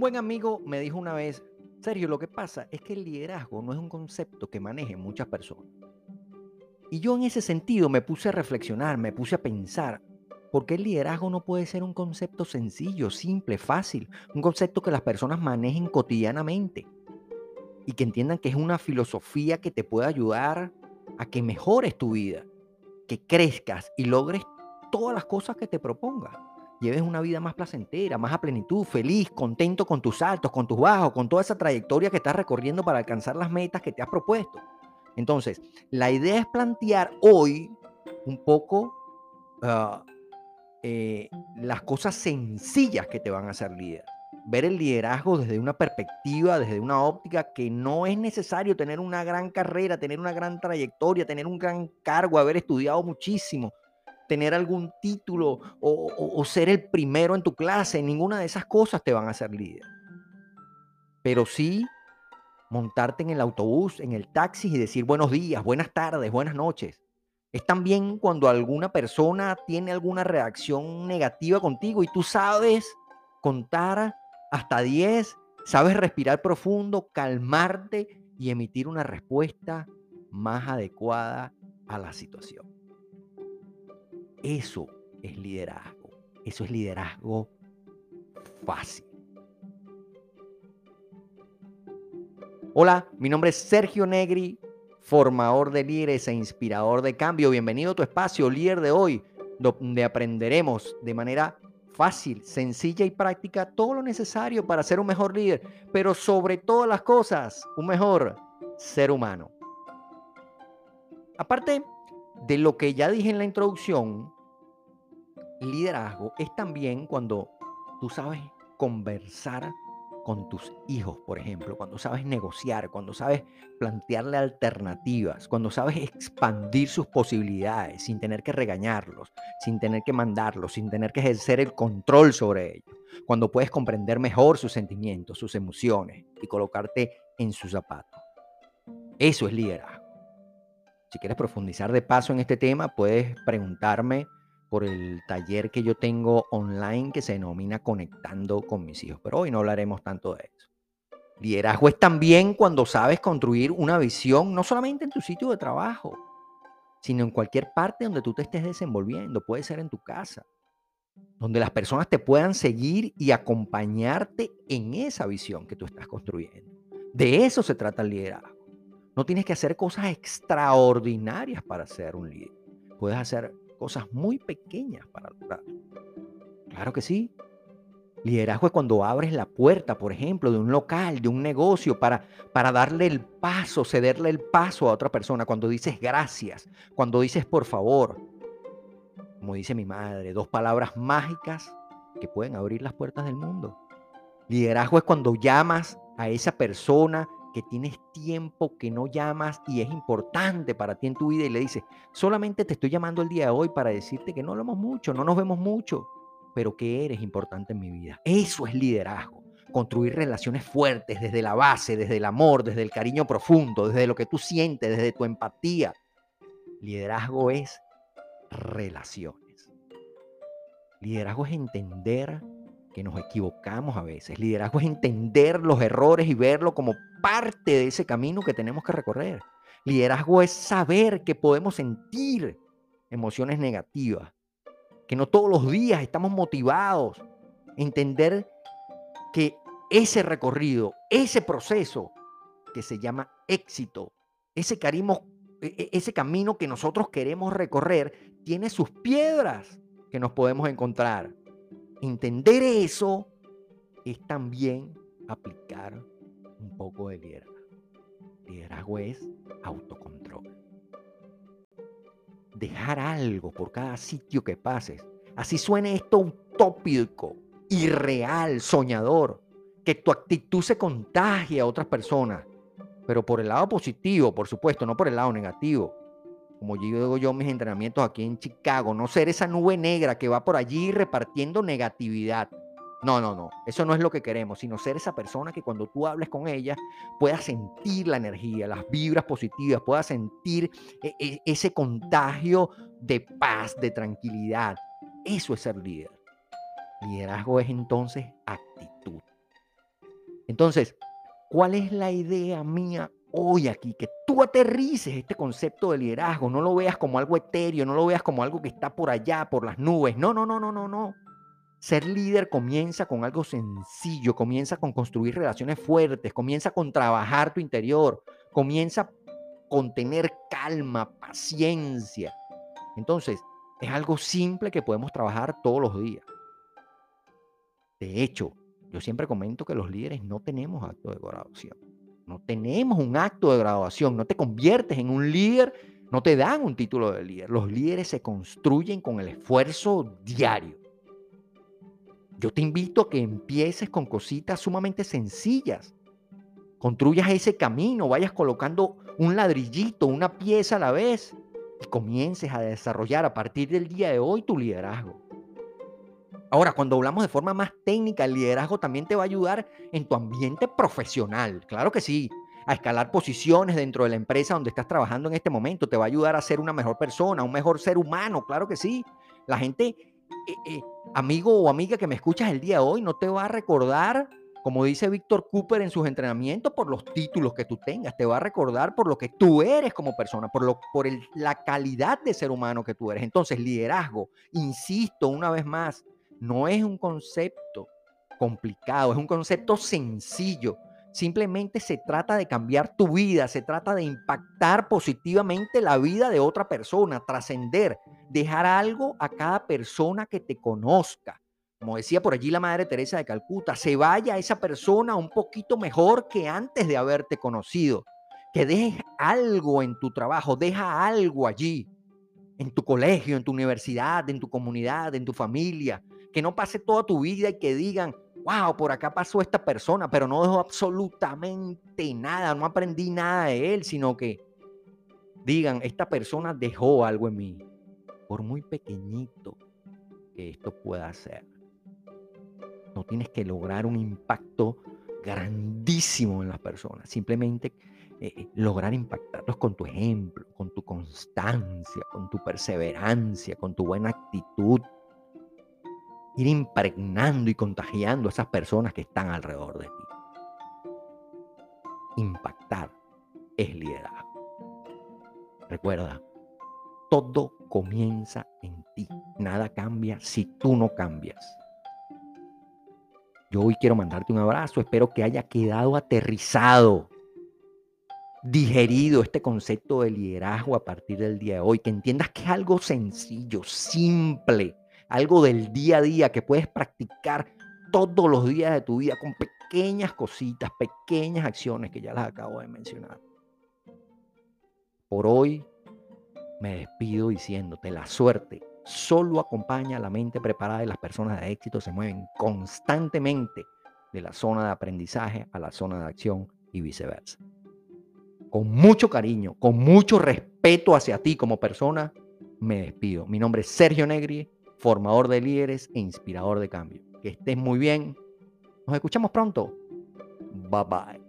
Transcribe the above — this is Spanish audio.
Un buen amigo me dijo una vez, Sergio, lo que pasa es que el liderazgo no es un concepto que manejen muchas personas. Y yo en ese sentido me puse a reflexionar, me puse a pensar, ¿por qué el liderazgo no puede ser un concepto sencillo, simple, fácil? Un concepto que las personas manejen cotidianamente y que entiendan que es una filosofía que te puede ayudar a que mejores tu vida, que crezcas y logres todas las cosas que te propongas. Lleves una vida más placentera, más a plenitud, feliz, contento con tus altos, con tus bajos, con toda esa trayectoria que estás recorriendo para alcanzar las metas que te has propuesto. Entonces, la idea es plantear hoy un poco ah, eh, las cosas sencillas que te van a hacer líder ver el liderazgo desde una perspectiva, desde una óptica que no es necesario tener una gran carrera, tener una gran trayectoria, tener un gran cargo, haber estudiado muchísimo, tener algún título o, ser el primero en tu clase. Ninguna de esas cosas te van a hacer líder. Pero sí montarte en el autobús, en el taxi y decir buenos días, buenas tardes, buenas noches. Es también cuando alguna persona tiene alguna reacción negativa contigo y tú sabes contar hasta 10, sabes respirar profundo, calmarte y emitir una respuesta más adecuada a la situación. Eso es liderazgo. Eso es liderazgo fácil. Hola, mi nombre es Sergio Negri, formador de líderes e inspirador de cambio. Bienvenido a tu espacio líder de hoy, donde aprenderemos de manera fácil, sencilla y práctica todo lo necesario para ser un mejor líder, pero sobre todas las cosas, un mejor ser humano. Aparte de lo que ya dije en la introducción, liderazgo es también cuando tú sabes conversar con tus hijos, por ejemplo, cuando sabes negociar, cuando sabes plantearle alternativas, cuando sabes expandir sus posibilidades sin tener que regañarlos, sin tener que mandarlos, sin tener que ejercer el control sobre ellos, cuando puedes comprender mejor sus sentimientos, sus emociones y colocarte en sus zapatos. Eso es liderazgo. Si quieres profundizar de paso en este tema, puedes preguntarme por el taller que yo tengo online que se denomina Conectando con mis hijos. Pero hoy no hablaremos tanto de eso. Liderazgo es también cuando sabes construir una visión, no solamente en tu sitio de trabajo, sino en cualquier parte donde tú te estés desenvolviendo. Puede ser en tu casa, donde las personas te puedan seguir y acompañarte en esa visión que tú estás construyendo. De eso se trata el liderazgo. No tienes que hacer cosas extraordinarias para ser un líder. Puedes hacer cosas muy pequeñas para lograr. Claro que sí. Liderazgo es cuando abres la puerta, por ejemplo, de un local, de un negocio, para, para darle el paso, cederle el paso a otra persona. Cuando dices gracias, cuando dices por favor. Como dice mi madre, dos palabras mágicas que pueden abrir las puertas del mundo. Liderazgo es cuando llamas a esa persona que tienes tiempo que no llamas y es importante para ti en tu vida y le dices, solamente te estoy llamando el día de hoy para decirte que no hablamos mucho, no nos vemos mucho, pero que eres importante en mi vida. Eso es liderazgo. Construir relaciones fuertes desde la base, desde el amor, desde el cariño profundo, desde lo que tú sientes, desde tu empatía. Liderazgo es relaciones. Liderazgo es entender que nos equivocamos a veces. Liderazgo es entender los errores y verlo como parte de ese camino que tenemos que recorrer. Liderazgo es saber que podemos sentir emociones negativas, que no todos los días estamos motivados. Entender que ese recorrido, ese proceso que se llama éxito, ese, e, e, ese camino que nosotros queremos recorrer, tiene sus piedras que nos podemos encontrar Entender eso es también aplicar un poco de liderazgo. Liderazgo es autocontrol. Dejar algo por cada sitio que pases. Así suene esto utópico, irreal, soñador. Que tu actitud se contagie a otras personas. Pero por el lado positivo, por supuesto, no por el lado negativo como yo digo yo mis entrenamientos aquí en Chicago, no ser esa nube negra que va por allí repartiendo negatividad. No, no, no, eso no es lo que queremos, sino ser esa persona que cuando tú hables con ella pueda sentir la energía, las vibras positivas, pueda sentir e, e, ese contagio de paz, de tranquilidad. Eso es ser líder. Liderazgo es entonces actitud. Entonces, ¿cuál es la idea mía hoy aquí? Que tú aterrices este concepto de liderazgo, no lo veas como algo etéreo, no lo veas como algo que está por allá, por las nubes. No, no, no, no, no, no. Ser líder comienza con algo sencillo, comienza con construir relaciones fuertes, comienza con trabajar tu interior, comienza con tener calma, paciencia. Entonces, es algo simple que podemos trabajar todos los días. De hecho, yo siempre comento que los líderes no tenemos acto de graduación. No tenemos un acto de graduación. No te conviertes en un líder, no te dan un título de líder. Los líderes se construyen con el esfuerzo diario. Yo te invito a que empieces con cositas sumamente sencillas. Construyas ese camino, vayas colocando un ladrillito, una pieza a la vez y comiences a desarrollar a partir del día de hoy tu liderazgo. Ahora, cuando hablamos de forma más técnica, el liderazgo también te va a ayudar en tu ambiente profesional. Claro que sí, a escalar posiciones dentro de la empresa donde estás trabajando en este momento. Te va a ayudar a ser una mejor persona, un mejor ser humano. Claro que sí. La gente eh, eh, amigo o amiga que me escuchas el día de hoy, no te va a recordar, como dice Víctor Cooper en sus entrenamientos, por los títulos que tú tengas, te va a recordar por lo que tú eres como persona, por, lo, por la calidad de ser humano que tú eres. Entonces, liderazgo, insisto una vez más, no es un concepto complicado, es un concepto sencillo. Simplemente se trata de cambiar tu vida, se trata de impactar positivamente la vida de otra persona, trascender, dejar algo a cada persona que te conozca. Como decía por allí la Madre Teresa de Calcuta, se vaya esa persona un poquito mejor que antes de haberte conocido. Que dejes algo en tu trabajo, deja algo allí, en tu colegio, en tu universidad, en tu comunidad, en tu familia. Que no pase toda tu vida y que digan, wow, por acá pasó esta persona, pero no dejó absolutamente nada, no aprendí nada de él, sino que digan, esta persona dejó algo en mí, por muy pequeñito que esto pueda ser. No tienes que lograr un impacto grandísimo en las personas, simplemente eh, eh, lograr impactarlos con tu ejemplo, con tu constancia, con tu perseverancia, con tu buena actitud, ir impregnando y contagiando a esas personas que están alrededor de ti. Impactar es liderazgo. Recuerda, todo comienza en ti. Nada cambia si tú no cambias. Yo hoy quiero mandarte un abrazo. Espero que haya quedado aterrizado, digerido este concepto de liderazgo a partir del día de hoy. Que entiendas que es algo sencillo, simple, algo del día a día que puedes practicar todos los días de tu vida con pequeñas cositas, pequeñas acciones que ya las acabo de mencionar. Por hoy me despido diciéndote la suerte solo acompaña a la mente preparada y las personas de éxito se mueven constantemente de la zona de aprendizaje a la zona de acción y viceversa. Con mucho cariño, con mucho respeto hacia ti como persona, me despido. Mi nombre es Sergio Negri formador de líderes e inspirador de cambio. Que estés muy bien. Nos escuchamos pronto. Bye bye.